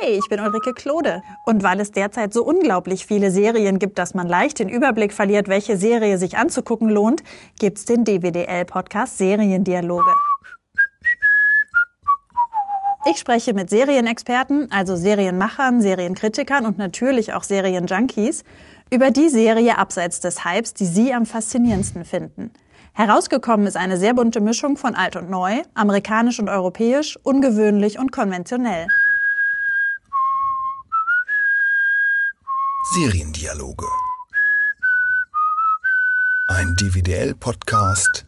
Hey, ich bin Ulrike Klode. Und weil es derzeit so unglaublich viele Serien gibt, dass man leicht den Überblick verliert, welche Serie sich anzugucken lohnt, gibt's den DWDL-Podcast Seriendialoge. Ich spreche mit Serienexperten, also Serienmachern, Serienkritikern und natürlich auch Serienjunkies über die Serie abseits des Hypes, die sie am faszinierendsten finden. Herausgekommen ist eine sehr bunte Mischung von alt und neu, amerikanisch und europäisch, ungewöhnlich und konventionell. Seriendialoge. Ein DVDL-Podcast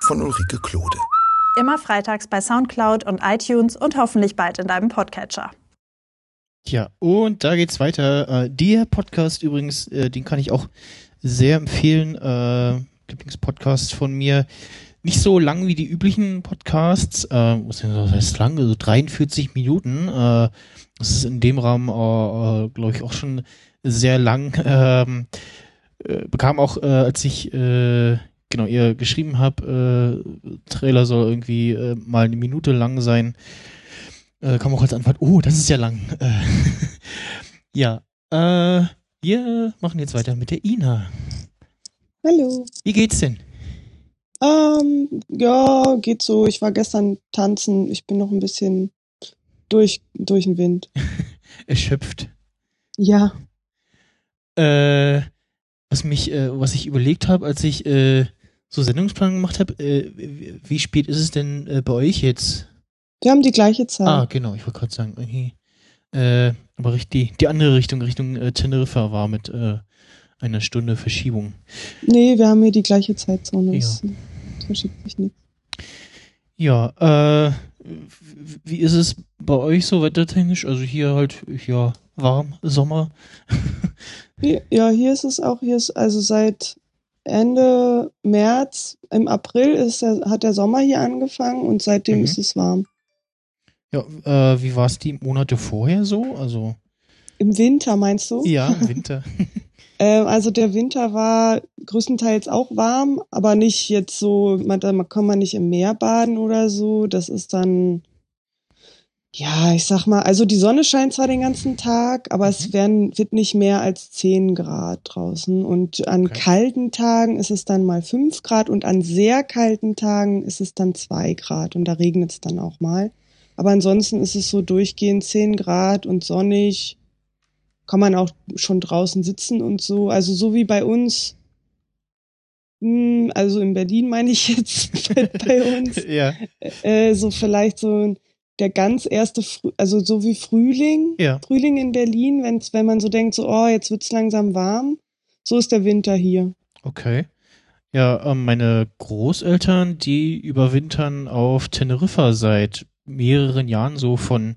von Ulrike Klode. Immer freitags bei Soundcloud und iTunes und hoffentlich bald in deinem Podcatcher. Tja, und da geht's weiter. Äh, der Podcast übrigens, äh, den kann ich auch sehr empfehlen. Äh, Lieblingspodcast von mir. Nicht so lang wie die üblichen Podcasts. Äh, was heißt lang? Also 43 Minuten. Äh, das ist in dem Rahmen, äh, äh glaube ich, auch schon sehr lang. Ähm, äh, bekam auch, äh, als ich äh, genau ihr geschrieben habe, äh, Trailer soll irgendwie äh, mal eine Minute lang sein, äh, kam auch als Antwort, oh, das ist ja lang. Äh, ja, äh, wir machen jetzt weiter mit der Ina. Hallo. Wie geht's denn? Ähm, ja, geht so. Ich war gestern tanzen. Ich bin noch ein bisschen durch, durch den Wind. Erschöpft. Ja. Äh, was mich, äh, was ich überlegt habe, als ich äh, so Sendungsplan gemacht habe, äh, wie spät ist es denn äh, bei euch jetzt? Wir haben die gleiche Zeit. Ah, genau, ich wollte gerade sagen, okay. Äh, aber richtig, die andere Richtung, Richtung äh, Teneriffa war mit äh, einer Stunde Verschiebung. Nee, wir haben hier die gleiche Zeitzone. Ja. Es verschiebt sich nichts. Ja, äh, wie ist es bei euch so wettertechnisch? Also hier halt, ja, warm, Sommer. ja, hier ist es auch, hier ist also seit Ende März, im April ist der, hat der Sommer hier angefangen und seitdem mhm. ist es warm. Ja, äh, wie war es die Monate vorher so? Also im Winter meinst du? Ja, im Winter. Ähm, also der Winter war größtenteils auch warm, aber nicht jetzt so, man, da kann man nicht im Meer baden oder so. Das ist dann ja, ich sag mal, also die Sonne scheint zwar den ganzen Tag, aber mhm. es werden, wird nicht mehr als 10 Grad draußen. Und an okay. kalten Tagen ist es dann mal 5 Grad und an sehr kalten Tagen ist es dann 2 Grad und da regnet es dann auch mal. Aber ansonsten ist es so durchgehend 10 Grad und sonnig. Kann man auch schon draußen sitzen und so. Also so wie bei uns. Hm, also in Berlin meine ich jetzt bei uns. ja. Äh, so vielleicht so der ganz erste, also so wie Frühling, ja. Frühling in Berlin, wenn's, wenn man so denkt, so, oh, jetzt wird's langsam warm. So ist der Winter hier. Okay. Ja, ähm, meine Großeltern, die überwintern auf Teneriffa seit mehreren Jahren, so von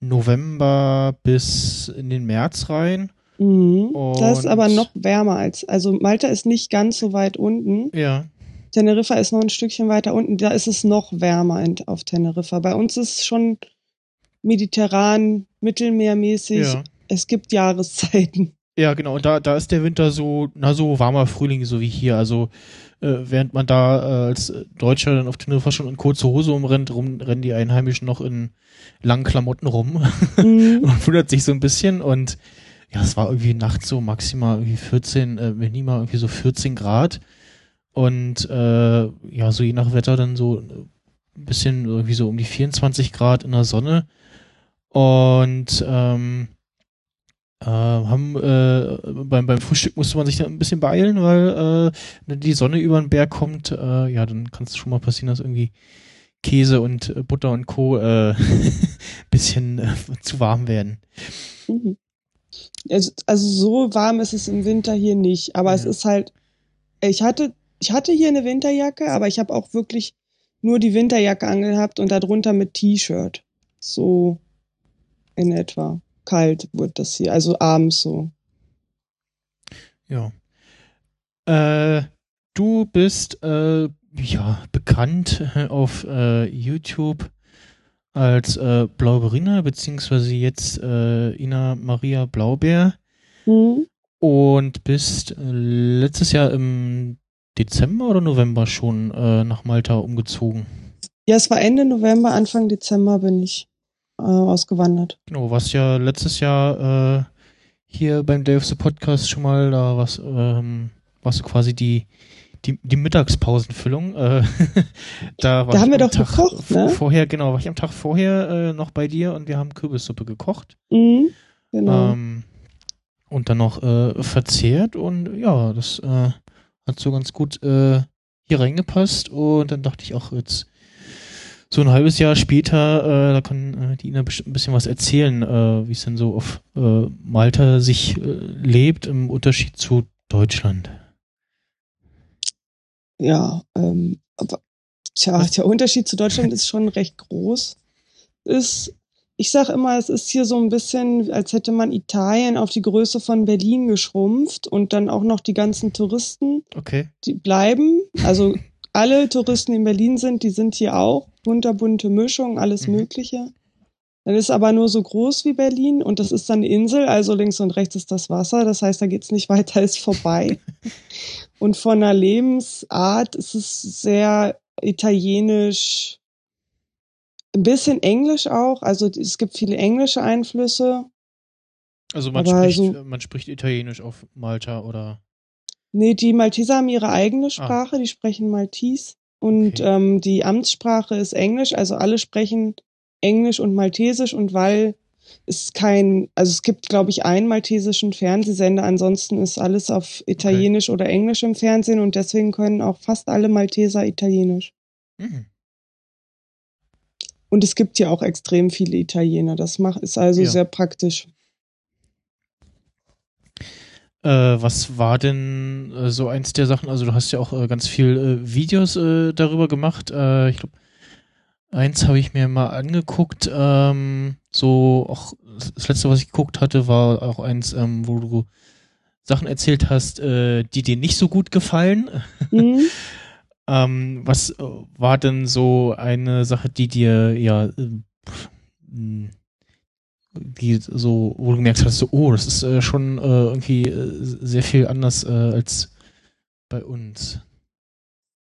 November bis in den März rein. Mhm. Das ist aber noch wärmer als, also Malta ist nicht ganz so weit unten. Ja. Teneriffa ist noch ein Stückchen weiter unten, da ist es noch wärmer auf Teneriffa. Bei uns ist es schon mediterran, mittelmeermäßig. Ja. Es gibt Jahreszeiten. Ja, genau. Und da, da ist der Winter so, na so warmer Frühling, so wie hier. Also äh, während man da äh, als Deutscher dann auf Teneriffa schon in kurze Hose umrennt, rum, rennen die Einheimischen noch in langen Klamotten rum mhm. und wundert sich so ein bisschen. Und ja, es war irgendwie nachts so maximal irgendwie 14, äh, wenn nie mal irgendwie so 14 Grad. Und äh, ja, so je nach Wetter dann so ein bisschen irgendwie so um die 24 Grad in der Sonne. Und ähm, äh, haben äh, beim, beim Frühstück musste man sich dann ein bisschen beeilen, weil äh, wenn die Sonne über den Berg kommt, äh, ja, dann kann es schon mal passieren, dass irgendwie Käse und äh, Butter und Co. äh, bisschen äh, zu warm werden. Also, also so warm ist es im Winter hier nicht, aber ja. es ist halt, ich hatte ich hatte hier eine Winterjacke, aber ich habe auch wirklich nur die Winterjacke angehabt und darunter mit T-Shirt. So in etwa. Kalt wird das hier, also abends so. Ja. Äh, du bist äh, ja bekannt äh, auf äh, YouTube als äh, Blauberina, beziehungsweise jetzt äh, Ina Maria Blaubeer. Mhm. Und bist äh, letztes Jahr im Dezember oder November schon nach Malta umgezogen? Ja, es war Ende November, Anfang Dezember bin ich. Äh, ausgewandert. Genau, was ja letztes Jahr äh, hier beim Day of the Podcast schon mal da was, ähm, was quasi die die, die Mittagspausenfüllung. Äh, da da haben wir doch Tag gekocht, ne? Vorher, genau, war ich am Tag vorher äh, noch bei dir und wir haben Kürbissuppe gekocht. Mhm, genau. Ähm, und dann noch äh, verzehrt und ja, das äh, hat so ganz gut äh, hier reingepasst und dann dachte ich auch jetzt so ein halbes Jahr später, äh, da kann äh, die Ina ein bisschen was erzählen, äh, wie es denn so auf äh, Malta sich äh, lebt im Unterschied zu Deutschland. Ja, ähm, aber tja, der Unterschied zu Deutschland ist schon recht groß. Ist, ich sag immer, es ist hier so ein bisschen, als hätte man Italien auf die Größe von Berlin geschrumpft und dann auch noch die ganzen Touristen, Okay. die bleiben. Also alle Touristen, die in Berlin sind, die sind hier auch. Bunter, bunte Mischung, alles Mhm. Mögliche. Dann ist aber nur so groß wie Berlin und das ist dann eine Insel, also links und rechts ist das Wasser. Das heißt, da geht's nicht weiter, ist vorbei. und von der Lebensart ist es sehr italienisch, ein bisschen englisch auch. Also es gibt viele englische Einflüsse. Also man spricht, so- man spricht Italienisch auf Malta oder Nee, die Malteser haben ihre eigene Sprache, die sprechen Maltes. Und Ah. Okay. ähm, die Amtssprache ist Englisch, also alle sprechen Englisch und Maltesisch und weil es kein, also es gibt, glaube ich, einen maltesischen Fernsehsender, ansonsten ist alles auf Italienisch oder Englisch im Fernsehen und deswegen können auch fast alle Malteser Italienisch. Mhm. Und es gibt ja auch extrem viele Italiener. Das macht, ist also Ja. sehr praktisch. Äh, was war denn äh, so eins der Sachen? Also du hast ja auch äh, ganz viel äh, Videos äh, darüber gemacht. Äh, ich glaube, eins habe ich mir mal angeguckt. Ähm, so auch das letzte, was ich geguckt hatte, war auch eins, ähm, wo du Sachen erzählt hast, die dir nicht so gut gefallen. Hm? Ähm, was war denn so eine Sache, die dir ja äh, pf, mh, die so, wo du gemerkt hast, so, oh, das ist äh, schon äh, irgendwie äh, sehr viel anders äh, als bei uns.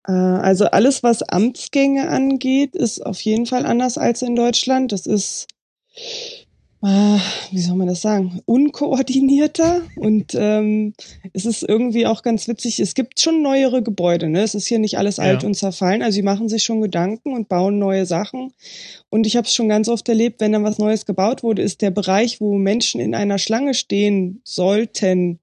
Äh, Also alles, was Amtsgänge angeht, ist auf jeden Fall anders als in Deutschland. Das ist, äh, wie soll man das sagen, unkoordinierter und ähm, es ist irgendwie auch ganz witzig. Es gibt schon neuere Gebäude, ne? Es ist hier nicht alles Ja. alt und zerfallen. Also sie machen sich schon Gedanken und bauen neue Sachen. Und ich habe es schon ganz oft erlebt, wenn dann was Neues gebaut wurde, ist der Bereich, wo Menschen in einer Schlange stehen sollten,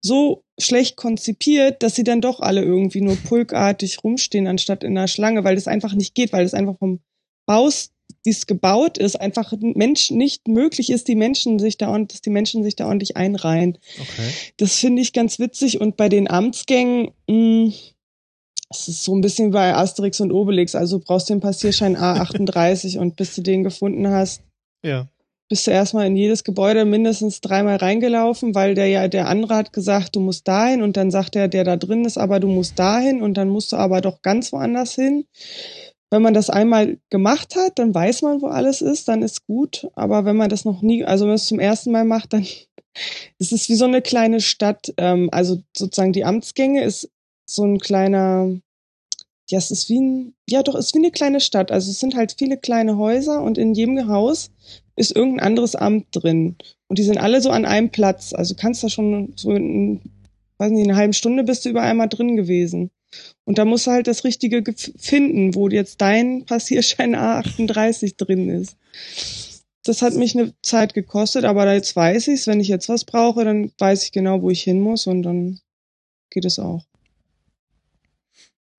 so schlecht konzipiert, dass sie dann doch alle irgendwie nur pulkartig rumstehen, anstatt in einer Schlange, weil das einfach nicht geht, weil das einfach vom Baus, wie es gebaut ist, einfach Mensch nicht möglich ist, die Menschen sich da und dass die Menschen sich da ordentlich einreihen. Okay. Das finde ich ganz witzig. Und bei den Amtsgängen, mh, es ist so ein bisschen bei Asterix und Obelix. Also du brauchst den Passierschein A38 und bis du den gefunden hast, Ja. bist du erstmal in jedes Gebäude mindestens dreimal reingelaufen, weil der ja, der andere hat gesagt, du musst dahin und dann sagt der, der da drin ist, aber du musst dahin und dann musst du aber doch ganz woanders hin. Wenn man das einmal gemacht hat, dann weiß man, wo alles ist, dann ist gut. Aber wenn man das noch nie, also wenn man es zum ersten Mal macht, dann ist es wie so eine kleine Stadt. Ähm, also sozusagen die Amtsgänge ist so ein kleiner, ja, es ist wie ein, ja doch, es ist wie eine kleine Stadt. Also es sind halt viele kleine Häuser und in jedem Haus ist irgendein anderes Amt drin. Und die sind alle so an einem Platz. Also kannst da schon so in, weiß nicht, in einer halben Stunde bist du über einmal drin gewesen. Und da musst du halt das Richtige finden, wo jetzt dein Passierschein A38 drin ist. Das hat mich eine Zeit gekostet, aber jetzt weiß ich's. Wenn ich jetzt was brauche, dann weiß ich genau, wo ich hin muss und dann geht es auch.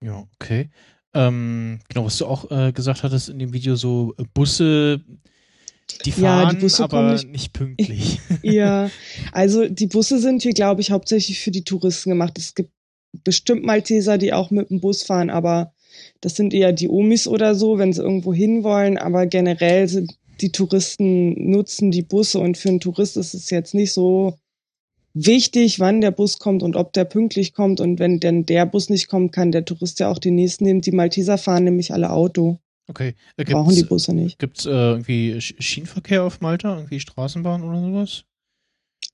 Ja, okay. Ähm, genau, was du auch äh, gesagt hattest in dem Video, so äh, Busse, die Ja, fahren, die Busse aber nicht, nicht- pünktlich. Ja, also die Busse sind hier, glaube ich, hauptsächlich für die Touristen gemacht. Es gibt bestimmt Malteser, die auch mit dem Bus fahren, aber das sind eher die Omis oder so, wenn sie irgendwo hinwollen. Aber generell sind die Touristen nutzen die Busse und für einen Tourist ist es jetzt nicht so wichtig, wann der Bus kommt und ob der pünktlich kommt. Und wenn denn der Bus nicht kommt, kann der Tourist ja auch den nächsten nehmen. Die Malteser fahren nämlich alle Auto, Okay. Äh, brauchen die Busse nicht. gibt's äh, irgendwie Sch- Schienenverkehr auf Malta? Irgendwie Straßenbahn oder sowas?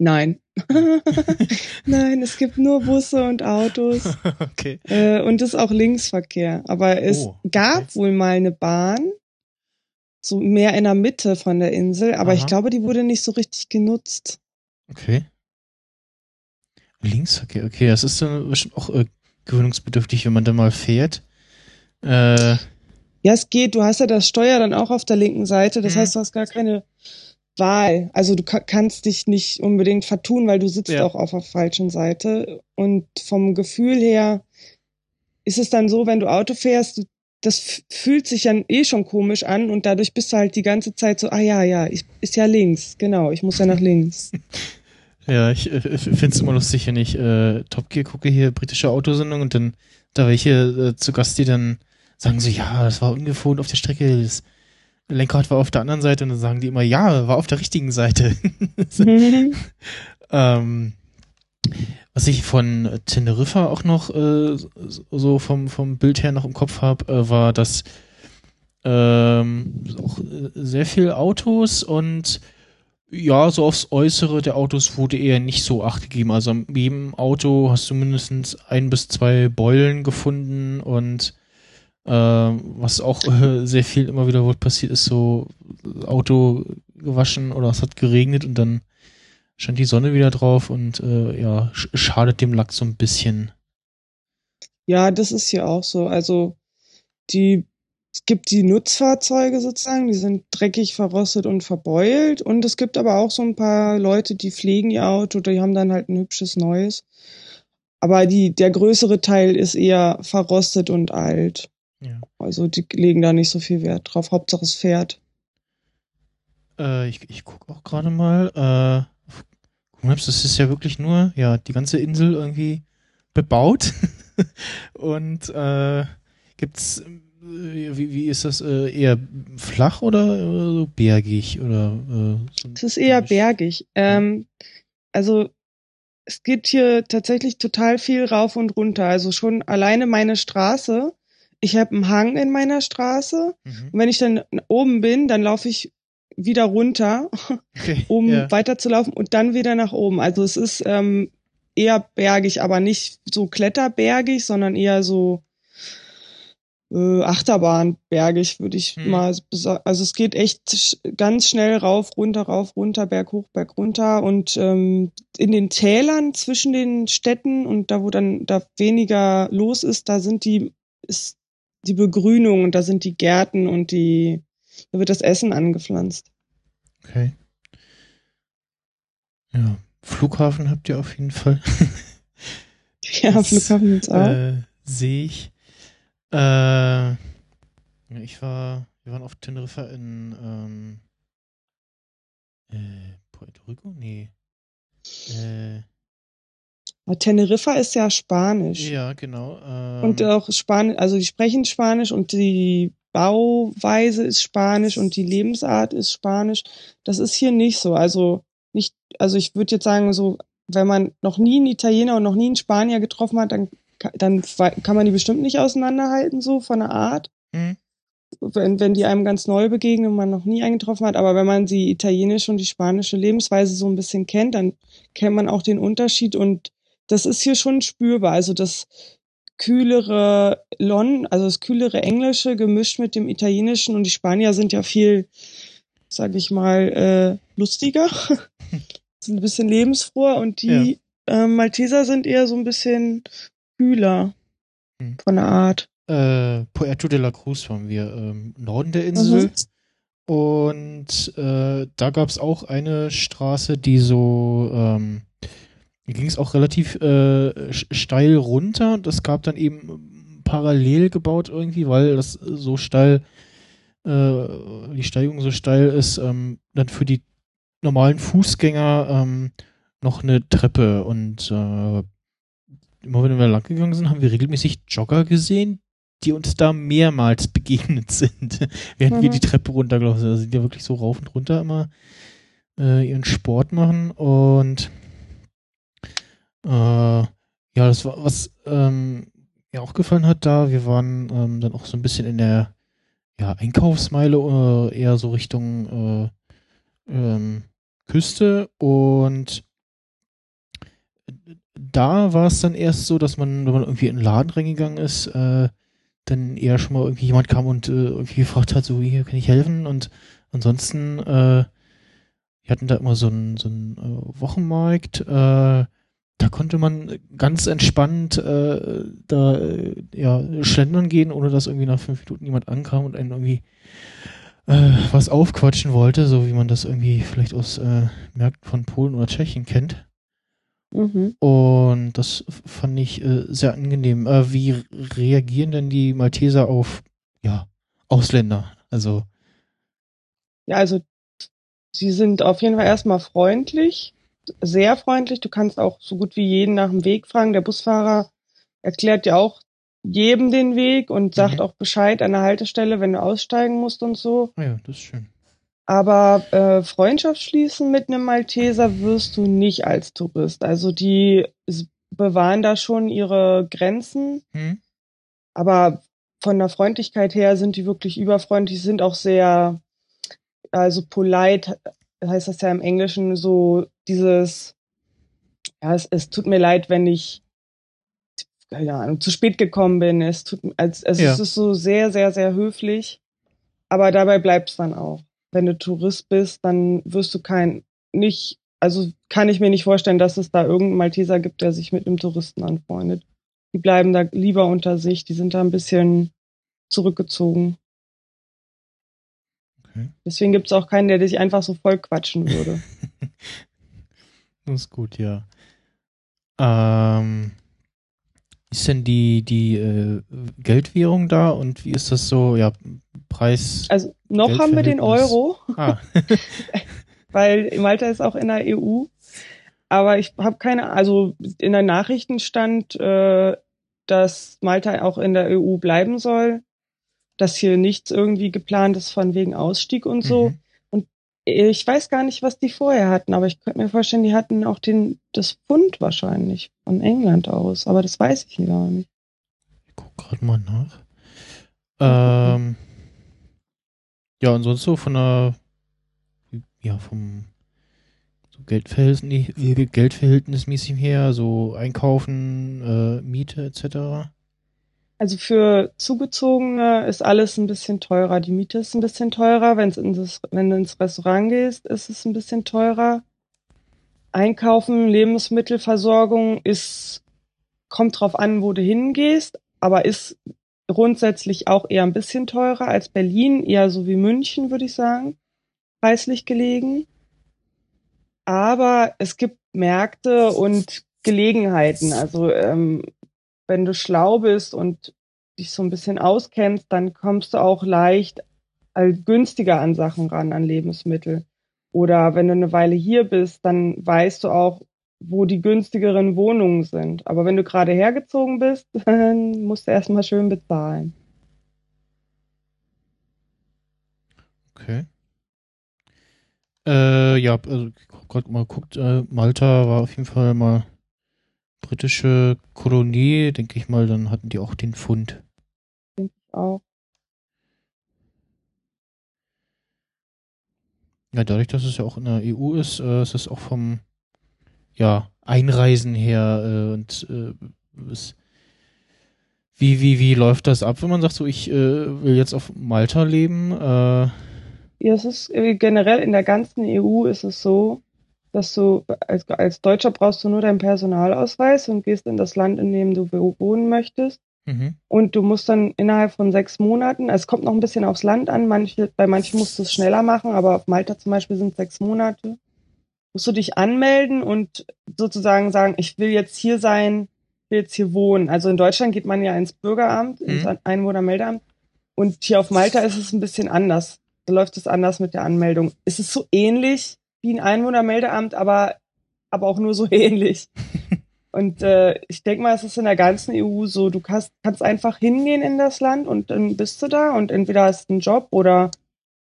Nein. Nein, es gibt nur Busse und Autos. okay. Äh, und ist auch Linksverkehr. Aber es Oh, okay. gab wohl mal eine Bahn, so mehr in der Mitte von der Insel, aber Aha. ich glaube, die wurde nicht so richtig genutzt. Okay. Linksverkehr, okay, das ist dann bestimmt auch äh, gewöhnungsbedürftig, wenn man da mal fährt. Äh, Ja, es geht. Du hast ja das Steuer dann auch auf der linken Seite. Das Mhm. heißt, du hast gar keine Wahl. Also du ka kannst dich nicht unbedingt vertun, weil du sitzt Ja. auch auf der falschen Seite. Und vom Gefühl her ist es dann so, wenn du Auto fährst, das fühlt sich dann eh schon komisch an und dadurch bist du halt die ganze Zeit so, ah ja, ja, ich, ist ja links. Genau, ich muss ja nach links. ja, ich äh, finde es immer lustig, wenn ich äh, Top Gear gucke, hier britische Autosendung und dann da welche äh, zu Gast, die dann sagen so, ja, das war ungewohnt auf der Strecke, das Lenkrad war auf der anderen Seite und dann sagen die immer, ja, war auf der richtigen Seite. ähm, was ich von Teneriffa auch noch äh, so vom, vom Bild her noch im Kopf habe, äh, war, dass ähm, auch äh, sehr viel Autos und ja, so aufs Äußere der Autos wurde eher nicht so acht gegeben. Also an jedem Auto hast du mindestens ein bis zwei Beulen gefunden und ähm, was auch äh, sehr viel immer wieder wohl passiert ist, so Auto gewaschen oder es hat geregnet und dann scheint die Sonne wieder drauf und äh, ja, sch schadet dem Lack so ein bisschen. Ja, das ist hier auch so. Also die, es gibt die Nutzfahrzeuge sozusagen, die sind dreckig, verrostet und verbeult. Und es gibt aber auch so ein paar Leute, die pflegen ihr Auto, die haben dann halt ein hübsches neues. Aber die, der größere Teil ist eher verrostet und alt. Ja. Also die legen da nicht so viel Wert drauf. Hauptsache es fährt. Äh, ich ich gucke auch gerade mal. Äh, auf Google Maps, das ist ja wirklich nur, ja, die ganze Insel irgendwie bebaut. Und äh, gibt's, äh, wie, wie ist das, äh, eher flach oder äh, so bergig? Oder, äh, so Es ist eher bergig. Ähm, also es geht hier tatsächlich total viel rauf und runter. Also schon alleine meine Straße. Ich habe einen Hang in meiner Straße. Mhm. Und wenn ich dann oben bin, dann laufe ich wieder runter, Okay. um ja. weiterzulaufen und dann wieder nach oben. Also es ist ähm, eher bergig, aber nicht so kletterbergig, sondern eher so äh, Achterbahnbergig, würde ich Hm. mal sagen. Also es geht echt sch- ganz schnell rauf, runter, rauf, runter, berg hoch, berg runter. Und ähm, in den Tälern zwischen den Städten und da, wo dann da weniger los ist, da sind die, ist die Begrünung und da sind die Gärten und die, da wird das Essen angepflanzt. Okay. Ja, Flughafen habt ihr auf jeden Fall. Ja, Das, Flughafen jetzt auch. Äh, Sehe ich. Äh, ich war, wir waren auf Teneriffa in ähm, äh, Puerto Rico? Nee. Äh, Teneriffa ist ja Spanisch. ja, genau. Ähm, Und auch Spanisch, also die sprechen Spanisch und die Bauweise ist Spanisch und die Lebensart ist Spanisch. Das ist hier nicht so. Also nicht, also ich würde jetzt sagen, so, wenn man noch nie einen Italiener und noch nie einen Spanier getroffen hat, dann, dann kann man die bestimmt nicht auseinanderhalten, so von der Art. hm, Wenn, wenn die einem ganz neu begegnen und man noch nie einen getroffen hat. Aber wenn man die italienische und die spanische Lebensweise so ein bisschen kennt, dann kennt man auch den Unterschied und das ist hier schon spürbar. Also das kühlere Lon, also das kühlere Englische gemischt mit dem italienischen und die Spanier sind ja viel, sag ich mal, äh, lustiger, sind ein bisschen lebensfroher und die äh, Malteser sind eher so ein bisschen kühler Hm. von der Art. äh, Puerto de la Cruz waren wir, ähm, Norden der Insel. Und äh, da gab es auch eine Straße, die so, ähm, ging es auch relativ äh, steil runter und es gab dann eben parallel gebaut irgendwie, weil das so steil, äh, die Steigung so steil ist, ähm, dann für die normalen Fußgänger ähm, noch eine Treppe und äh, immer wenn wir lang gegangen sind, haben wir regelmäßig Jogger gesehen, die uns da mehrmals begegnet sind, während wir Mhm. die Treppe runtergelaufen sind. Also die ja wirklich so rauf und runter immer äh, ihren Sport machen und äh, ja, das war was ähm, mir auch gefallen hat da. Wir waren ähm, dann auch so ein bisschen in der ja, Einkaufsmeile, äh, eher so Richtung äh, ähm, Küste und da war es dann erst so, dass man, wenn man irgendwie in den Laden reingegangen ist, äh, dann eher schon mal irgendwie jemand kam und äh, irgendwie gefragt hat, so hier kann ich helfen und ansonsten äh, wir hatten da immer so einen so äh, Wochenmarkt, äh, da konnte man ganz entspannt äh, da äh, ja schlendern gehen, ohne dass irgendwie nach fünf Minuten jemand ankam und einen irgendwie äh, was aufquatschen wollte, so wie man das irgendwie vielleicht aus äh, Märkten von Polen oder Tschechien kennt. Mhm. Und das fand ich äh, sehr angenehm. Äh, wie reagieren denn die Malteser auf ja, Ausländer? Also. Ja, also sie sind auf jeden Fall erstmal freundlich, sehr freundlich. Du kannst auch so gut wie jeden nach dem Weg fragen. Der Busfahrer erklärt dir auch jedem den Weg und sagt Mhm. auch Bescheid an der Haltestelle, wenn du aussteigen musst und so. Ah ja, das ist schön. Aber äh, Freundschaft schließen mit einem Malteser wirst du nicht als Tourist. Also die bewahren da schon ihre Grenzen, Hm? aber von der Freundlichkeit her sind die wirklich überfreundlich, sind auch sehr, also polite, heißt das ja im Englischen so dieses, ja, es, es tut mir leid, wenn ich keine Ahnung, zu spät gekommen bin. Es tut, als, also Ja. es ist so sehr, sehr, sehr höflich. Aber dabei bleibt's dann auch. Wenn du Tourist bist, dann wirst du kein, nicht, also kann ich mir nicht vorstellen, dass es da irgendeinen Malteser gibt, der sich mit einem Touristen anfreundet. Die bleiben da lieber unter sich, die sind da ein bisschen zurückgezogen. Okay. Deswegen gibt's auch keinen, der dich einfach so voll quatschen würde. Das ist gut, ja. Ähm, ist denn die, die äh, Geldwährung da und wie ist das so? Ja, Preis. Also noch haben wir den. Euro. Ah, weil Malta ist auch in der EU. Aber ich habe keine, also in der Nachrichten stand, äh, dass Malta auch in der EU bleiben soll, dass hier nichts irgendwie geplant ist von wegen Ausstieg und so. mhm. Ich weiß gar nicht, was die vorher hatten, aber ich könnte mir vorstellen, die hatten auch den das Pfund wahrscheinlich von England aus, aber das weiß ich gar nicht. Ich guck gerade mal nach. Ähm, ja, und sonst so von der, ja, vom so Geldverhältnis, Geldverhältnismäßig her, so Einkaufen, äh, Miete etc. Also für Zugezogene ist alles ein bisschen teurer. Die Miete ist ein bisschen teurer. Wenn's in das, wenn du ins Restaurant gehst, ist es ein bisschen teurer. Einkaufen, Lebensmittelversorgung ist, kommt drauf an, wo du hingehst, aber ist grundsätzlich auch eher ein bisschen teurer als Berlin, eher so wie München, würde ich sagen, preislich gelegen. Aber es gibt Märkte und Gelegenheiten. Also ähm, wenn du schlau bist und dich so ein bisschen auskennst, dann kommst du auch leicht äh, günstiger an Sachen ran, an Lebensmittel. Oder wenn du eine Weile hier bist, dann weißt du auch, wo die günstigeren Wohnungen sind. Aber wenn du gerade hergezogen bist, dann musst du erstmal schön bezahlen. Okay. Äh, ja, also grad mal geguckt, äh, Malta war auf jeden Fall mal britische Kolonie, denke ich mal, dann hatten die auch den Pfund. Auch. Ja, dadurch, dass es ja auch in der EU ist, äh, ist es auch vom ja, Einreisen her äh, und äh, es, wie, wie, wie läuft das ab, wenn man sagt, so ich äh, will jetzt auf Malta leben? Äh, Ja, es ist äh, generell in der ganzen EU ist es so, dass du als, als Deutscher brauchst du nur deinen Personalausweis und gehst in das Land, in dem du wo- wohnen möchtest. mhm. Und du musst dann innerhalb von sechs Monaten, es kommt noch ein bisschen aufs Land an, manche, bei manchen musst du es schneller machen, aber auf Malta zum Beispiel sind es sechs Monate, musst du dich anmelden und sozusagen sagen, ich will jetzt hier sein, will jetzt hier wohnen. Also in Deutschland geht man ja ins Bürgeramt, ins Mhm. Einwohnermeldeamt und hier auf Malta ist es ein bisschen anders. Da läuft es anders mit der Anmeldung. Es ist so ähnlich wie ein Einwohnermeldeamt, aber, aber auch nur so ähnlich. Und äh, ich denke mal, es ist in der ganzen EU so, du kannst, kannst einfach hingehen in das Land und dann bist du da und entweder hast du einen Job oder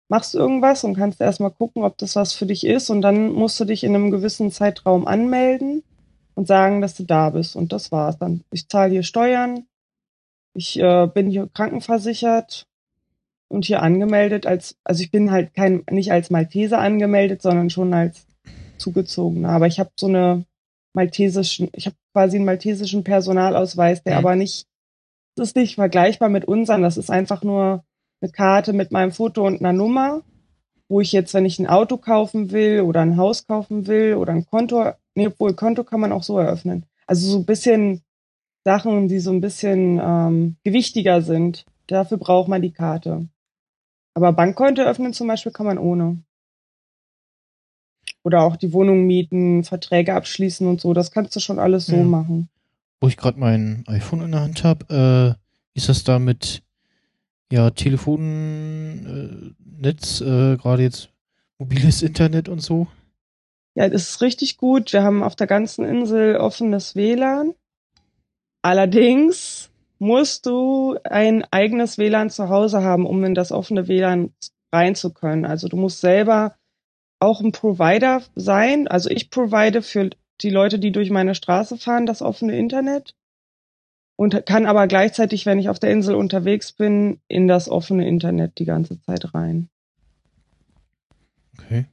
machst irgendwas und kannst erstmal gucken, ob das was für dich ist und dann musst du dich in einem gewissen Zeitraum anmelden und sagen, dass du da bist und das war's dann. Ich zahle hier Steuern, ich äh, bin hier krankenversichert und hier angemeldet als, also ich bin halt kein, nicht als Malteser angemeldet, sondern schon als Zugezogener. Aber ich habe so eine maltesischen, ich habe quasi einen maltesischen Personalausweis, der Mhm. aber nicht Das ist nicht vergleichbar mit unseren. Das ist einfach nur eine Karte mit meinem Foto und einer Nummer, wo ich jetzt, wenn ich ein Auto kaufen will oder ein Haus kaufen will oder ein Konto, nee, obwohl Konto kann man auch so eröffnen. Also so ein bisschen Sachen, die so ein bisschen ähm, gewichtiger sind. Dafür braucht man die Karte. Aber Bankkonto öffnen zum Beispiel kann man ohne. Oder auch die Wohnung mieten, Verträge abschließen und so. Das kannst du schon alles so Ja. machen. Wo ich gerade mein iPhone in der Hand habe, äh, ist das da mit ja, Telefonnetz, äh, äh, gerade jetzt mobiles Internet und so? Ja, das ist richtig gut. Wir haben auf der ganzen Insel offenes WLAN. Allerdings musst du ein eigenes WLAN zu Hause haben, um in das offene WLAN rein zu können. Also du musst selber auch ein Provider sein. Also ich provide für die Leute, die durch meine Straße fahren, das offene Internet und kann aber gleichzeitig, wenn ich auf der Insel unterwegs bin, in das offene Internet die ganze Zeit rein. Okay.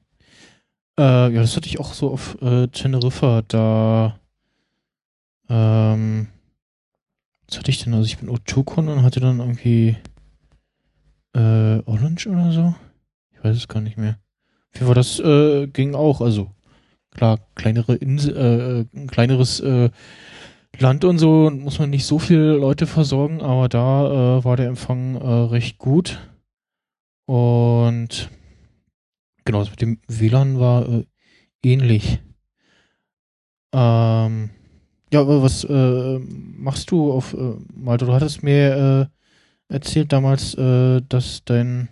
Äh, ja, das hatte ich auch so auf äh, Teneriffa, da ähm, was hatte ich denn? Also ich bin Otukon und hatte dann irgendwie äh, Orange oder so? Ich weiß es gar nicht mehr. Jeden Fall, das äh, ging auch, also klar, kleinere Insel, äh, ein kleineres äh, Land und so muss man nicht so viele Leute versorgen, aber da äh, war der Empfang äh, recht gut. Und genau, das mit dem WLAN war äh, ähnlich. Ähm, ja, aber was äh, machst du auf äh, Malta? Du hattest mir äh, erzählt damals, äh, dass dein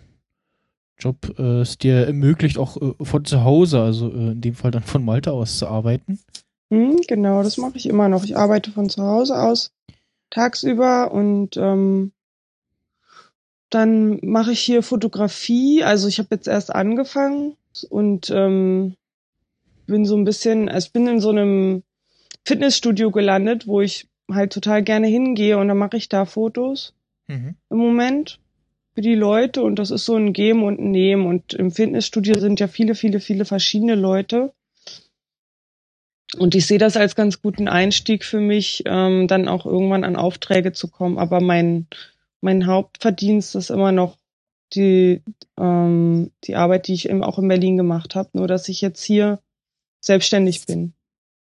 Job äh, es dir ermöglicht, auch äh, von zu Hause, also äh, in dem Fall dann von Malta aus zu arbeiten. Hm, genau, das mache ich immer noch. Ich arbeite von zu Hause aus tagsüber und ähm, dann mache ich hier Fotografie. Also ich habe jetzt erst angefangen und ähm, bin so ein bisschen, also ich bin in so einem Fitnessstudio gelandet, wo ich halt total gerne hingehe und dann mache ich da Fotos Mhm. im Moment für die Leute und das ist so ein Geben und ein Nehmen und im Fitnessstudio sind ja viele, viele, viele verschiedene Leute und ich sehe das als ganz guten Einstieg für mich, ähm, dann auch irgendwann an Aufträge zu kommen. Aber mein, mein Hauptverdienst ist immer noch die, ähm, die Arbeit, die ich eben auch in Berlin gemacht habe. Nur dass ich jetzt hier selbstständig bin,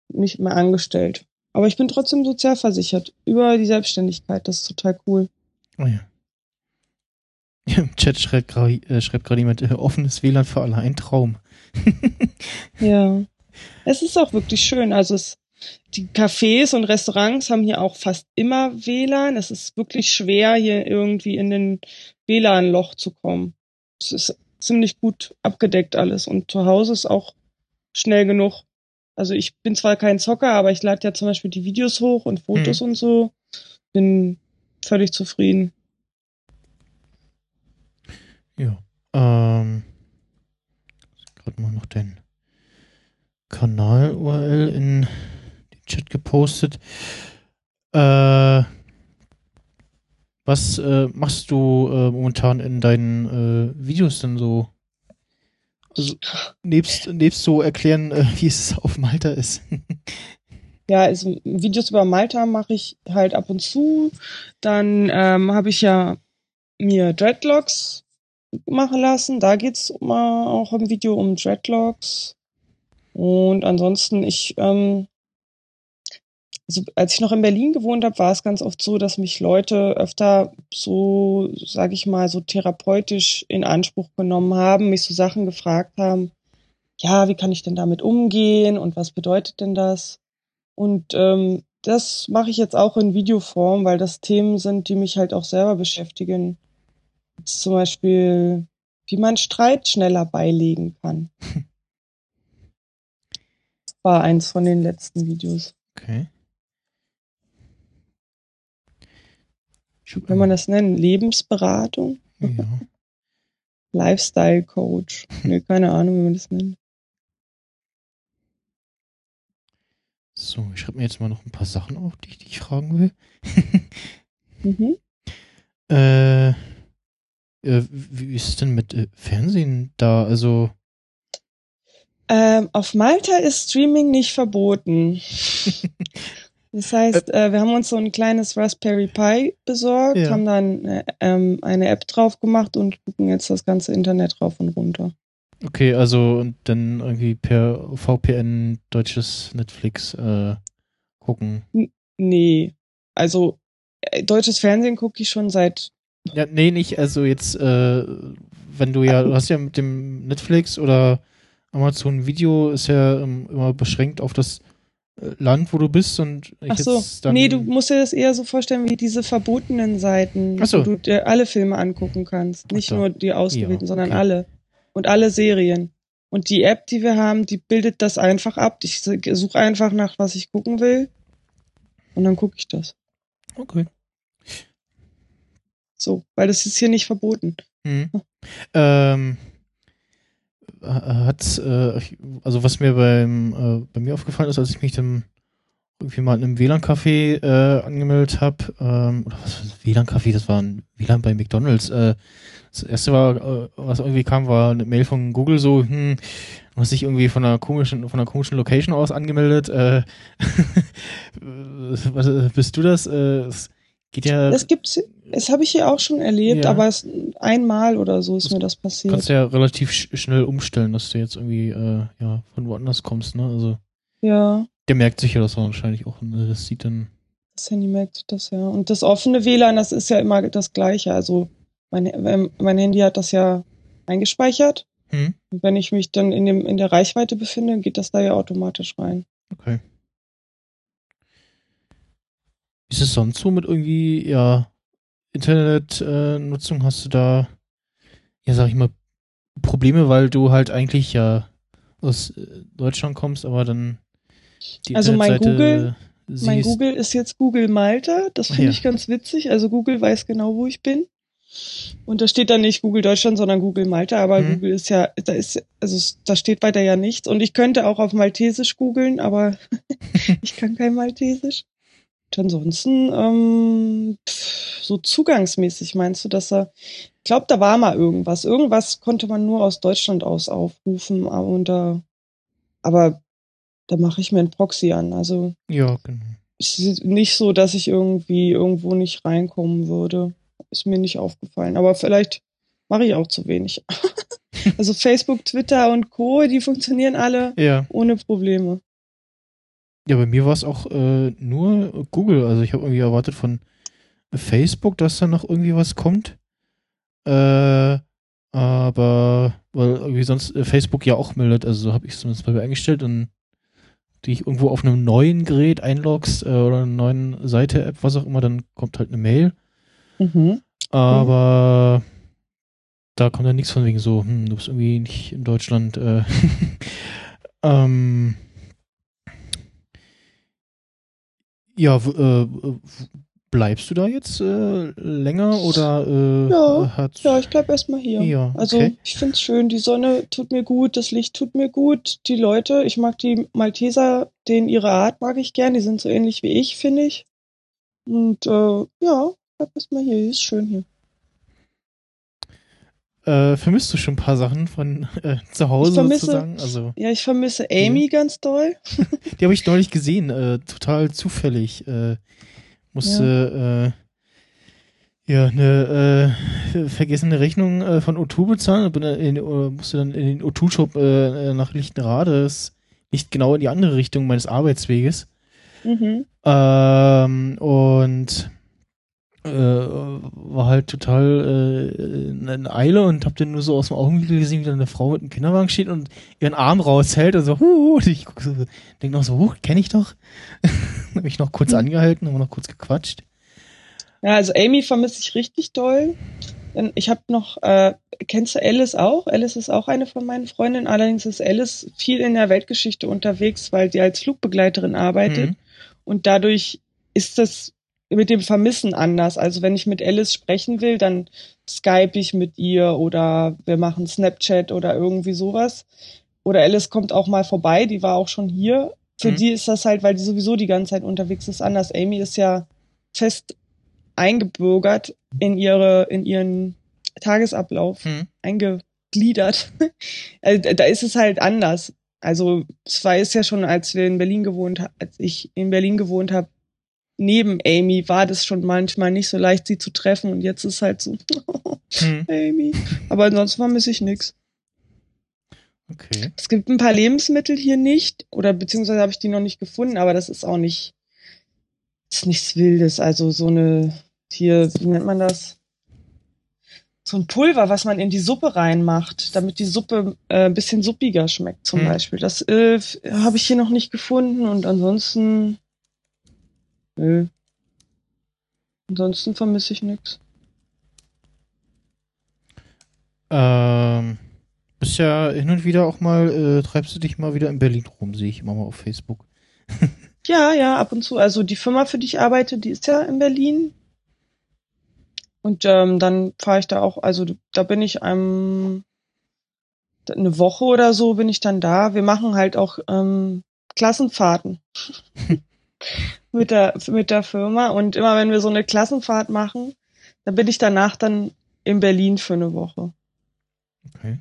nicht mehr angestellt. Aber ich bin trotzdem sozialversichert über die Selbstständigkeit. Das ist total cool. Oh ja. Im Chat schreibt gerade äh, schreibt gerade jemand, äh, offenes WLAN für alle, ein Traum. Ja. Es ist auch wirklich schön. Also es, die Cafés und Restaurants haben hier auch fast immer WLAN. Es ist wirklich schwer, hier irgendwie in den WLAN-Loch zu kommen. Es ist ziemlich gut abgedeckt alles. Und zu Hause ist auch schnell genug. Also ich bin zwar kein Zocker, aber ich lade ja zum Beispiel die Videos hoch und Fotos und so. Bin völlig zufrieden. Ja. Ähm. Gerade mal noch den Kanal-URL in den Chat gepostet. Äh. Was äh, machst du äh, momentan in deinen äh, Videos denn so? Nebst, nebst so erklären, äh, wie es auf Malta ist. Ja, also Videos über Malta mache ich halt ab und zu. Dann ähm, habe ich ja mir Dreadlocks machen lassen. Da geht's mal auch im Video um Dreadlocks. Und ansonsten, ich, ähm, also als ich noch in Berlin gewohnt habe, war es ganz oft so, dass mich Leute öfter so, sage ich mal, so therapeutisch in Anspruch genommen haben, mich so Sachen gefragt haben. Ja, wie kann ich denn damit umgehen und was bedeutet denn das? Und ähm, das mache ich jetzt auch in Videoform, weil das Themen sind, die mich halt auch selber beschäftigen. Jetzt zum Beispiel, wie man Streit schneller beilegen kann. Das war eins von den letzten Videos. Okay. Wenn man das nennen, Lebensberatung, ja. Lifestyle Coach. Nee, keine Ahnung, wie man das nennt. So, ich schreibe mir jetzt mal noch ein paar Sachen auf, die ich dich fragen will. Mhm. Äh, äh, wie ist es denn mit äh, Fernsehen da? Also, Ähm, auf Malta ist Streaming nicht verboten. Das heißt, äh, wir haben uns so ein kleines Raspberry Pi besorgt, Ja. haben dann äh, ähm, eine App drauf gemacht und gucken jetzt das ganze Internet rauf und runter. Okay, also und dann irgendwie per VPN deutsches Netflix äh, gucken. Nee, also äh, deutsches Fernsehen gucke ich schon seit Ja, nee, nicht, also jetzt, äh, wenn du ja, du hast ja mit dem Netflix oder Amazon Video ist ja ähm, immer beschränkt auf das äh, Land, wo du bist und ich Ach so, dann, nee, du musst dir das eher so vorstellen wie diese verbotenen Seiten, so. wo du dir alle Filme angucken kannst. Nicht so. nur die ausgewählten, Ja, sondern okay. alle. Und alle Serien. Und die App, die wir haben, die bildet das einfach ab. Ich suche einfach nach, was ich gucken will. Und dann gucke ich das. Okay. So, weil das ist hier nicht verboten. Mhm. Ähm, hat, äh, also was mir beim, äh, bei mir aufgefallen ist, als ich mich dann irgendwie mal in einem WLAN-Café äh, angemeldet habe, ähm, oder was? WLAN-Café, das war ein WLAN bei McDonalds. Äh, das erste war, äh, was irgendwie kam, war eine Mail von Google so, hm, du hast dich irgendwie von einer komischen, von einer komischen Location aus angemeldet. Äh, was, äh, bist du das? Äh, es geht ja. Das gibt's, das habe ich hier auch schon erlebt, Ja. aber es, einmal oder so ist mir das passiert. kannst ja relativ sch schnell umstellen, dass du jetzt irgendwie äh, ja von woanders kommst, ne? Also Ja, der merkt sich ja das wahrscheinlich auch. Ne? Das sieht dann. das Handy merkt das ja. Und das offene WLAN, das ist ja immer das Gleiche. Also mein, ähm, mein Handy hat das ja eingespeichert. Hm, Und wenn ich mich dann in, dem, in der Reichweite befinde, geht das da ja automatisch rein. okay. Ist es sonst so mit irgendwie, ja, Internetnutzung? Hast du da, ja, sag ich mal, Probleme, weil du halt eigentlich ja aus äh, Deutschland kommst, aber dann die Also mein siehst. Mein Google ist jetzt Google Malta. Das finde ja. ich ganz witzig. Also Google weiß genau, wo ich bin. Und da steht dann nicht Google Deutschland, sondern Google Malta. Aber Mhm. Google ist ja, da ist, also da steht weiter ja nichts. Und ich könnte auch auf Maltesisch googeln, aber ich kann kein Maltesisch. Und ansonsten, ähm, so zugangsmäßig meinst du, dass er, ich glaube, da war mal irgendwas. Irgendwas konnte man nur aus Deutschland aus aufrufen, aber unter, aber da mache ich mir einen Proxy an. Also Ja, genau. es ist nicht so, dass ich irgendwie irgendwo nicht reinkommen würde. Ist mir nicht aufgefallen. Aber vielleicht mache ich auch zu wenig. also Facebook, Twitter und Co., die funktionieren alle Ja. ohne Probleme. Ja, bei mir war es auch äh, nur Google. Also ich habe irgendwie erwartet von Facebook, dass da noch irgendwie was kommt. Äh, aber weil irgendwie sonst äh, Facebook ja auch meldet, also so habe ich es zumindest bei mir eingestellt und die ich irgendwo auf einem neuen Gerät einloggst äh, oder einer neuen Seite, App, was auch immer, dann kommt halt eine Mail. Mhm. Aber da kommt dann nichts von wegen so, hm, du bist irgendwie nicht in Deutschland. Äh, ähm, ja, äh, bleibst du da jetzt äh, länger oder äh, Ja, hat, Ja, ich bleib erstmal hier. Ja, Also okay. ich find's schön, die Sonne tut mir gut, das Licht tut mir gut, die Leute, ich mag die Malteser, denen ihre Art mag ich gern, die sind so ähnlich wie ich, finde ich. Und äh, ja, bleib erstmal hier, ist schön hier. Äh, vermisst du schon ein paar Sachen von äh, zu Hause vermisse- sozusagen? Also Ja, ich vermisse Amy ganz doll. Die habe ich neulich gesehen, äh, total zufällig. Äh, musste äh, ja eine äh, vergessene Rechnung äh, von O2 bezahlen und bin in, äh, musste dann in den O2-Shop äh, nach Lichtenrade. Ist nicht genau in die andere Richtung meines Arbeitsweges. Mhm. Ähm, und äh, war halt total äh, in Eile und hab dann nur so aus dem Augenwinkel gesehen, wie da eine Frau mit einem Kinderwagen steht und ihren Arm raushält und so, huh, und ich guck so, denk noch so, huh, kenn ich doch. hab ich noch kurz angehalten, haben wir noch kurz gequatscht. Ja, also Amy vermisse ich richtig doll. Ich habe noch, äh, kennst du Alice auch? Alice ist auch eine von meinen Freundinnen. Allerdings ist Alice viel in der Weltgeschichte unterwegs, weil sie als Flugbegleiterin arbeitet. Mhm. Und dadurch ist das mit dem Vermissen anders. Also wenn ich mit Alice sprechen will, dann Skype ich mit ihr oder wir machen Snapchat oder irgendwie sowas. Oder Alice kommt auch mal vorbei, die war auch schon hier. Für Mhm. die ist das halt, weil die sowieso die ganze Zeit unterwegs ist, anders. Amy ist ja fest eingebürgert in ihre, in ihren Tagesablauf Mhm. eingegliedert. also, da- ist es halt anders. Also es war ist ja schon, als wir in Berlin gewohnt, als ich in Berlin gewohnt habe, neben Amy war das schon manchmal nicht so leicht, sie zu treffen und jetzt ist halt so, Hm. Amy. Aber ansonsten vermisse ich nix. Okay. Es gibt ein paar Lebensmittel hier nicht, oder beziehungsweise habe ich die noch nicht gefunden, aber das ist auch nicht, ist nichts Wildes. Also so eine, hier, wie nennt man das? So ein Pulver, was man in die Suppe reinmacht, damit die Suppe äh, ein bisschen suppiger schmeckt, zum Hm. Beispiel. Das äh, habe ich hier noch nicht gefunden und ansonsten, nö. Ansonsten vermisse ich nix. Ähm, bist ja hin und wieder auch mal, äh, treibst du dich mal wieder in Berlin rum, sehe ich immer mal auf Facebook. Ja, ja, ab und zu. Also die Firma, für die ich arbeite, die ist ja in Berlin. Und ähm, dann fahre ich da auch, also da bin ich ähm, eine Woche oder so bin ich dann da. Wir machen halt auch ähm, Klassenfahrten mit der mit der Firma und immer wenn wir so eine Klassenfahrt machen, dann bin ich danach dann in Berlin für eine Woche. Okay.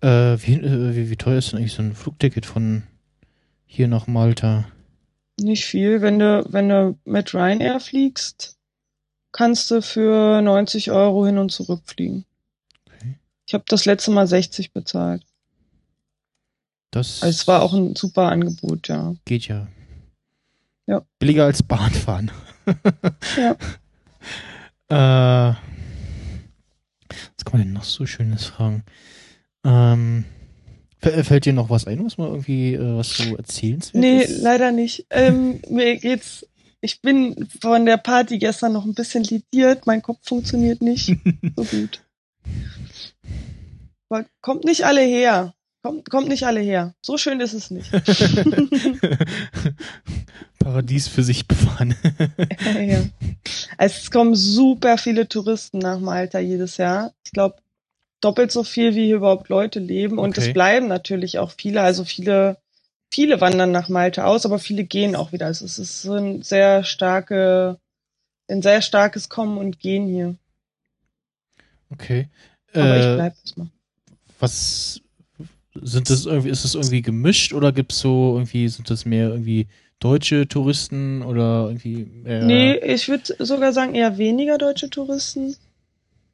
Äh, wie, äh, wie, wie teuer ist denn eigentlich so ein Flugticket von hier nach Malta? Nicht viel. Wenn du, wenn du mit Ryanair fliegst, kannst du für 90 Euro hin und zurück fliegen. Okay. Ich habe das letzte Mal 60 bezahlt. Das Also es war auch ein super Angebot, ja. geht ja. Ja. Billiger als Bahnfahren. Ja. Äh, was kann man denn noch so Schönes fragen? Ähm, fä- fällt dir noch was ein, was mal irgendwie, äh, was so erzählenswert Nee, ist? leider nicht. Ähm, mir geht's. Ich bin von der Party gestern noch ein bisschen lidiert. Mein Kopf funktioniert nicht so gut. Aber kommt nicht alle her. Kommt, kommt nicht alle her. So schön ist es nicht. Paradies für sich befahren. ja. Also es kommen super viele Touristen nach Malta jedes Jahr. Ich glaube, doppelt so viel, wie hier überhaupt Leute leben. Und Okay. es bleiben natürlich auch viele. Also viele, viele wandern nach Malta aus, aber viele gehen auch wieder. Also es ist ein sehr starke, ein sehr starkes Kommen und Gehen hier. Okay. Aber ich Äh, bleib jetzt mal. was sind das irgendwie, ist das irgendwie gemischt oder gibt's so irgendwie, sind das mehr irgendwie deutsche Touristen oder irgendwie mehr Nee, ich würde sogar sagen, eher weniger deutsche Touristen.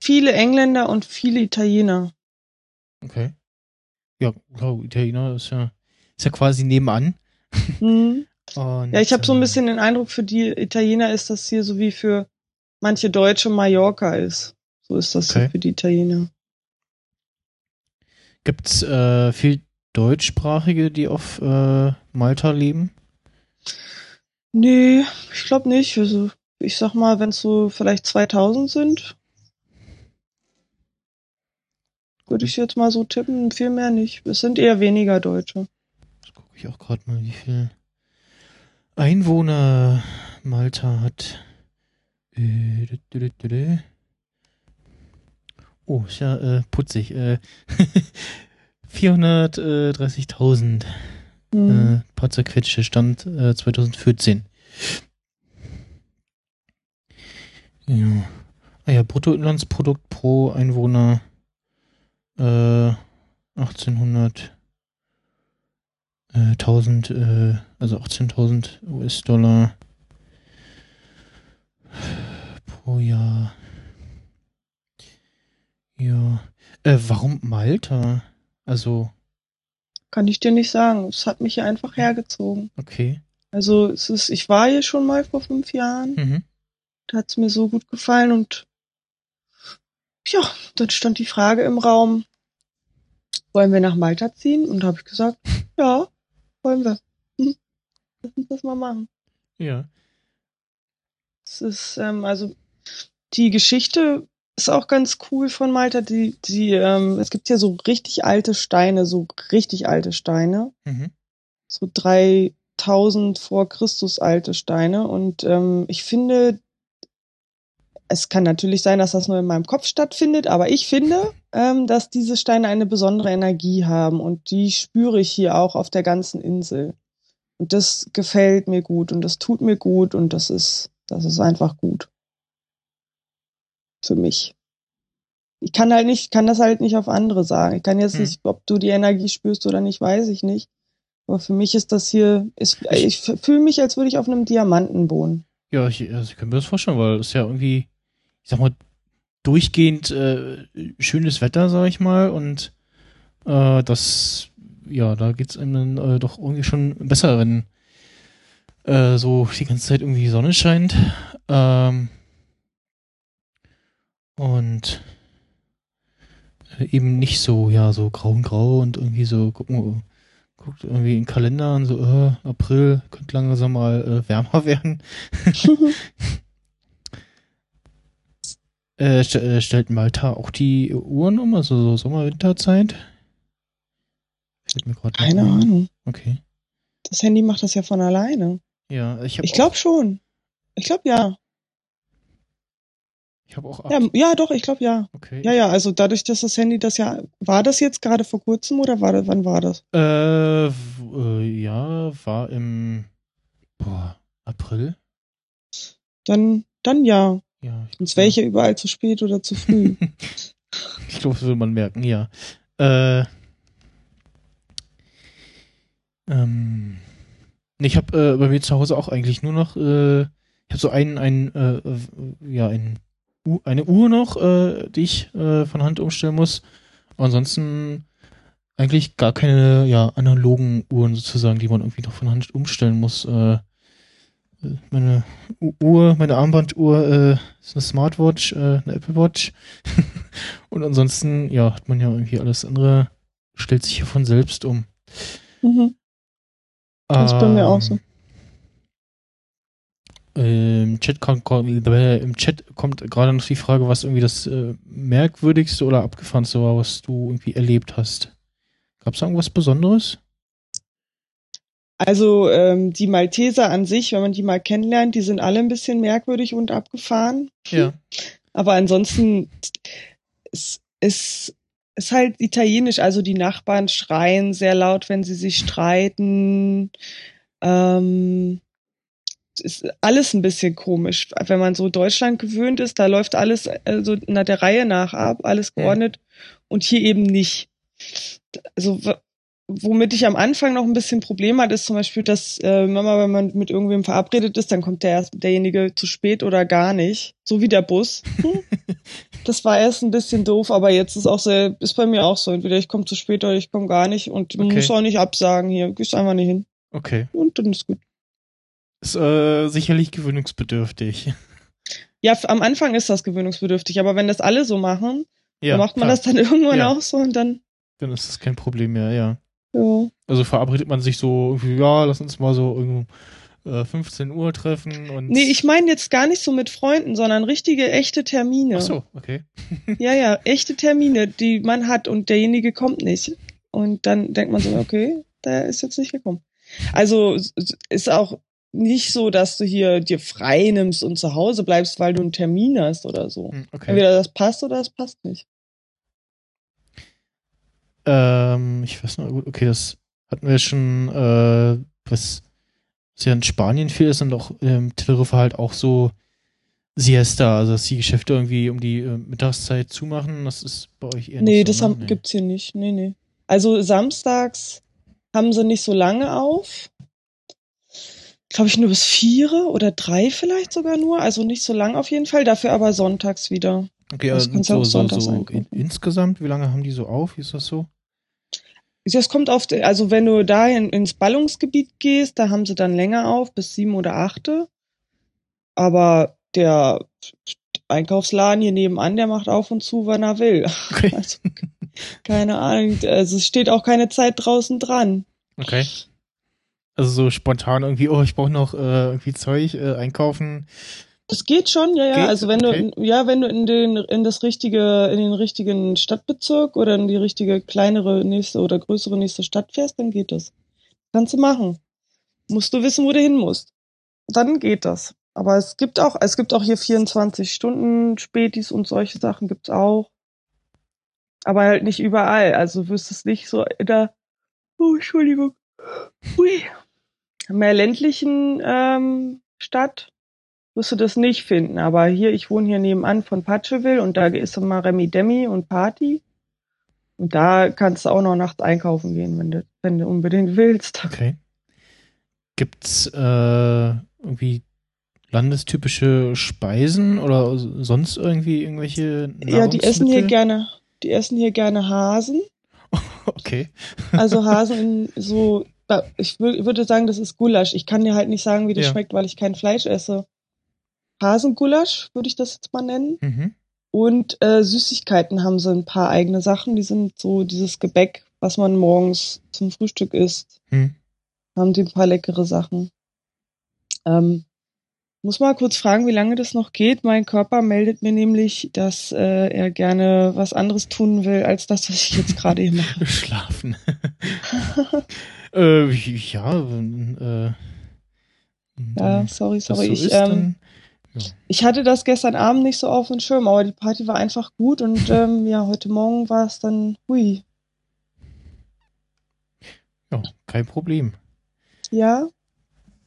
Viele Engländer und viele Italiener. Okay. Ja, klar, Italiener ist ja, ist ja quasi nebenan. Mhm. Und, Ja, ich habe so ein äh, bisschen den Eindruck, für die Italiener ist das hier so wie für manche Deutsche Mallorca ist. So ist das Okay. hier für die Italiener. Gibt's äh, viel Deutschsprachige, die auf äh, Malta leben? Nee, ich glaube nicht. Also, ich sag mal, wenn es so vielleicht 2000 sind, würde ich jetzt mal so tippen, viel mehr nicht. Es sind eher weniger Deutsche. Jetzt gucke ich auch gerade mal, wie viel Einwohner Malta hat. Äh, Oh, ist ja äh, putzig. Äh, 430.000 Hm. äh, paar zerquetschte Stand äh, 2014. Ja. Ah ja, Bruttoinlandsprodukt pro Einwohner äh, 1800 äh, 1000, äh, also 18.000 US-Dollar pro Jahr. Ja. Äh, warum Malta? Also, Kann ich dir nicht sagen. Es hat mich hier einfach hergezogen. okay. Also es ist, ich war hier schon mal vor fünf Jahren. Mhm. Da hat's mir so gut gefallen und ja, dann stand die Frage im Raum, wollen wir nach Malta ziehen? Und da habe ich gesagt, ja, wollen wir. Hm. Lass uns das mal machen. Ja. Es ist, ähm, also die Geschichte ist auch ganz cool von Malta. Die, die, ähm, es gibt hier so richtig alte Steine, so richtig alte Steine. Mhm. so 3000 vor Christus alte Steine und ähm, ich finde, es kann natürlich sein, dass das nur in meinem Kopf stattfindet, aber ich finde, ähm, dass diese Steine eine besondere Energie haben und die spüre ich hier auch auf der ganzen Insel. Und das gefällt mir gut und das tut mir gut und das ist, das ist einfach gut. Für mich. Ich kann halt nicht, kann das halt nicht auf andere sagen. Ich kann jetzt Hm. nicht, ob du die Energie spürst oder nicht, weiß ich nicht. Aber für mich ist das hier, ist, ich fühle mich, als würde ich auf einem Diamanten wohnen. Ja, ich, also ich kann mir das vorstellen, weil es ja irgendwie, ich sag mal, durchgehend äh, schönes Wetter, sag ich mal, und äh, das, ja, da geht's einem dann äh, doch irgendwie schon besser, wenn äh, so die ganze Zeit irgendwie Sonne scheint. Ähm, und äh, eben nicht so, ja, so grau und grau und irgendwie so, gucken, guckt irgendwie in den Kalender und so, äh, April könnte langsam mal äh, wärmer werden. äh, st äh, stellt Malta auch die Uhren um, also so Sommer-Winterzeit? Keine Ahnung. Okay. Das Handy macht das ja von alleine. Ja, ich habe. Ich glaube schon. Ich glaube ja. Ich habe auch. Ja, ja, doch, ich glaube ja. Okay. Ja, ja, also dadurch, dass das Handy das ja. War das jetzt gerade vor kurzem oder war das, wann war das? Äh, äh, ja, war im boah, April. Dann, dann ja. Ja. Sonst wäre ich ja überall zu spät oder zu früh. ich glaube, das würde man merken, ja. Äh, ähm, ich habe äh, bei mir zu Hause auch eigentlich nur noch, äh, ich habe so einen, ein, äh, ja, ein, eine Uhr noch, äh, die ich äh, von Hand umstellen muss. Ansonsten eigentlich gar keine, ja, analogen Uhren sozusagen, die man irgendwie noch von Hand umstellen muss. Äh, meine Uhr, meine Armbanduhr äh, ist eine Smartwatch, äh, eine Apple Watch. Und ansonsten, ja, hat man ja irgendwie alles andere, stellt sich ja von selbst um. Mhm. Das ist bei mir auch so. Im Chat, kommt, Im Chat kommt gerade noch die Frage, was irgendwie das äh, merkwürdigste oder abgefahrenste war, was du irgendwie erlebt hast. Gab es irgendwas Besonderes? Also ähm, die Malteser an sich, wenn man die mal kennenlernt, die sind alle ein bisschen merkwürdig und abgefahren. Ja. Aber ansonsten es ist ist halt italienisch, also die Nachbarn schreien sehr laut, wenn sie sich streiten. Ähm, ist alles ein bisschen komisch, wenn man so Deutschland gewöhnt ist, da läuft alles also nach der Reihe nach ab, alles geordnet mhm. und hier eben nicht. Also womit ich am Anfang noch ein bisschen Problem hatte, ist zum Beispiel, dass äh, Mama, wenn man mit irgendwem verabredet ist, dann kommt der erst derjenige zu spät oder gar nicht. So wie der Bus. das war erst ein bisschen doof, aber jetzt ist auch sehr, ist bei mir auch so. Entweder ich komme zu spät oder ich komme gar nicht und okay. muss auch nicht absagen hier. Gehst einfach nicht hin. Okay. Und dann ist gut. Ist äh, sicherlich gewöhnungsbedürftig. Ja, am Anfang ist das gewöhnungsbedürftig, aber wenn das alle so machen, ja, dann macht man klar. das dann irgendwann ja. auch so und dann. Dann ist das kein Problem mehr, ja. Ja. Also verabredet man sich so irgendwie, ja, lass uns mal so irgendwo äh, 15 Uhr treffen und. Nee, ich meine jetzt gar nicht so mit Freunden, sondern richtige, echte Termine. Ach so, okay. ja, ja, echte Termine, die man hat und derjenige kommt nicht. Und dann denkt man so, okay, der ist jetzt nicht gekommen. Also ist auch nicht so, dass du hier dir frei nimmst und zu Hause bleibst, weil du einen Termin hast oder so. Hm, okay. Entweder das passt oder das passt nicht. Ähm, ich weiß noch, gut, okay, das hatten wir schon, äh, was, was ja in Spanien viel ist und auch im Teneriffa halt auch so Siesta, also dass die Geschäfte irgendwie um die äh, Mittagszeit zumachen, das ist bei euch eher nee, nicht das so, ne? Nee, das gibt's hier nicht, nee, nee. Also samstags haben sie nicht so lange auf. Glaube ich nur bis vier oder drei vielleicht sogar nur, also nicht so lang auf jeden Fall, dafür aber sonntags wieder. Okay, also so, so, so in, insgesamt, wie lange haben die so auf? Wie ist das so? Das kommt auf, also wenn du da in, ins Ballungsgebiet gehst, da haben sie dann länger auf, bis sieben oder achte. Aber der Einkaufsladen hier nebenan, der macht auf und zu, wann er will. Okay. Also, keine Ahnung, also es steht auch keine Zeit draußen dran. Okay. Also so spontan irgendwie, oh, ich brauche noch äh, irgendwie Zeug äh, einkaufen. Es geht schon, ja, ja. Geht? Also wenn okay. du, ja, wenn du in den, in das richtige, in den richtigen Stadtbezirk oder in die richtige kleinere nächste oder größere nächste Stadt fährst, dann geht das. Kannst du machen. Musst du wissen, wo du hin musst. Dann geht das. Aber es gibt auch, es gibt auch hier 24 Stunden Spätis und solche Sachen gibt's auch. Aber halt nicht überall. Also wirst es nicht so in der, oh, Entschuldigung, hui, mehr ländlichen ähm, Stadt wirst du das nicht finden. Aber hier, ich wohne hier nebenan von Patcheville und da ist immer Remi Demi und Party. Und da kannst du auch noch nachts einkaufen gehen, wenn du, wenn du unbedingt willst. Okay. Gibt's äh, irgendwie landestypische Speisen oder sonst irgendwie irgendwelche Ja, die essen hier gerne, die essen hier gerne Hasen. Okay. Also Hasen in so, ich wür- würde sagen, das ist Gulasch. Ich kann dir halt nicht sagen, wie das Ja. schmeckt, weil ich kein Fleisch esse. Hasengulasch würde ich das jetzt mal nennen. Mhm. Und äh, Süßigkeiten haben sie ein paar eigene Sachen. Die sind so dieses Gebäck, was man morgens zum Frühstück isst. Hm. Haben die ein paar leckere Sachen. Ähm, muss mal kurz fragen, wie lange das noch geht. Mein Körper meldet mir nämlich, dass äh, er gerne was anderes tun will, als das, was ich jetzt gerade hier mache. Schlafen. äh, ja, äh, Ja, sorry, sorry. so ich, ähm, dann, ich hatte das gestern Abend nicht so auf dem Schirm, aber die Party war einfach gut und ähm, ja, heute Morgen war es dann hui. ja, kein Problem. Ja,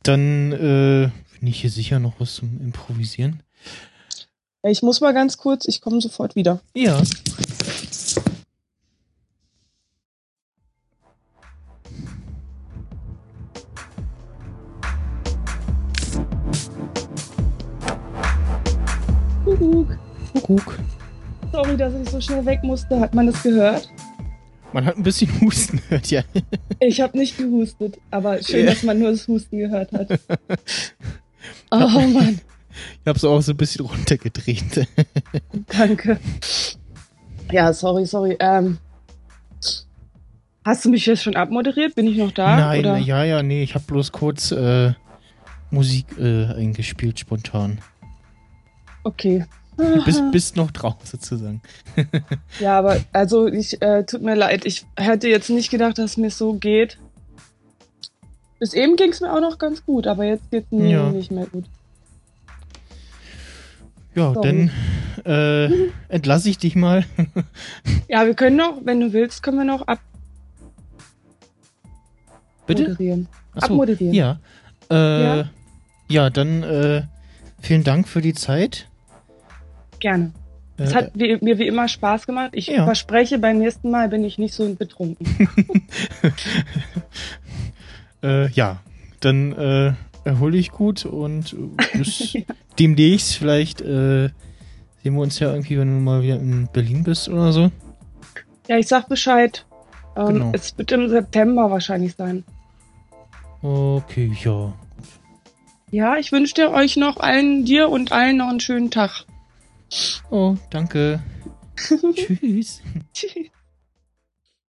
Dann äh, bin ich hier sicher noch was zum Improvisieren. ich muss mal ganz kurz, ich komme sofort wieder. Ja. Kuckuck. Kuckuck. Sorry, dass ich so schnell weg musste. Hat man das gehört? Man hat ein bisschen Husten gehört, ja. Ich habe nicht gehustet, aber schön, Ja. dass man nur das Husten gehört hat. Oh Mann, Ich habe es auch so ein bisschen runtergedreht. danke. Ja, sorry, sorry. Ähm, hast du mich jetzt schon abmoderiert? Bin ich noch da? Nein, oder? ja, ja, nee, ich habe bloß kurz äh, Musik äh, eingespielt, spontan. Okay. Du bist, bist noch drauf, sozusagen. Ja, aber also ich äh, tut mir leid. Ich hätte jetzt nicht gedacht, dass mir so geht. Bis eben ging es mir auch noch ganz gut, aber jetzt geht's mir Ja. nicht mehr gut. Ja, Sorry. dann äh, entlasse ich dich mal. Ja, wir können noch, wenn du willst, können wir noch Bitte? abmoderieren. Achso, abmoderieren. Ja. Äh, Ja? ja. dann äh, vielen Dank für die Zeit. Gerne. Es Äh, hat wie, mir wie immer Spaß gemacht. Ich Ja. verspreche, beim nächsten Mal bin ich nicht so betrunken. äh, ja, dann äh, erhol dich gut und äh, bis demnächst vielleicht äh, sehen wir uns ja irgendwie, wenn du mal wieder in Berlin bist oder so. Ja, ich sag Bescheid. Ähm, Genau. Es wird im September wahrscheinlich sein. Okay, ja. Ja, ich wünsche dir euch noch allen, dir und allen noch einen schönen Tag. Oh, danke. Tschüss. Tschüss.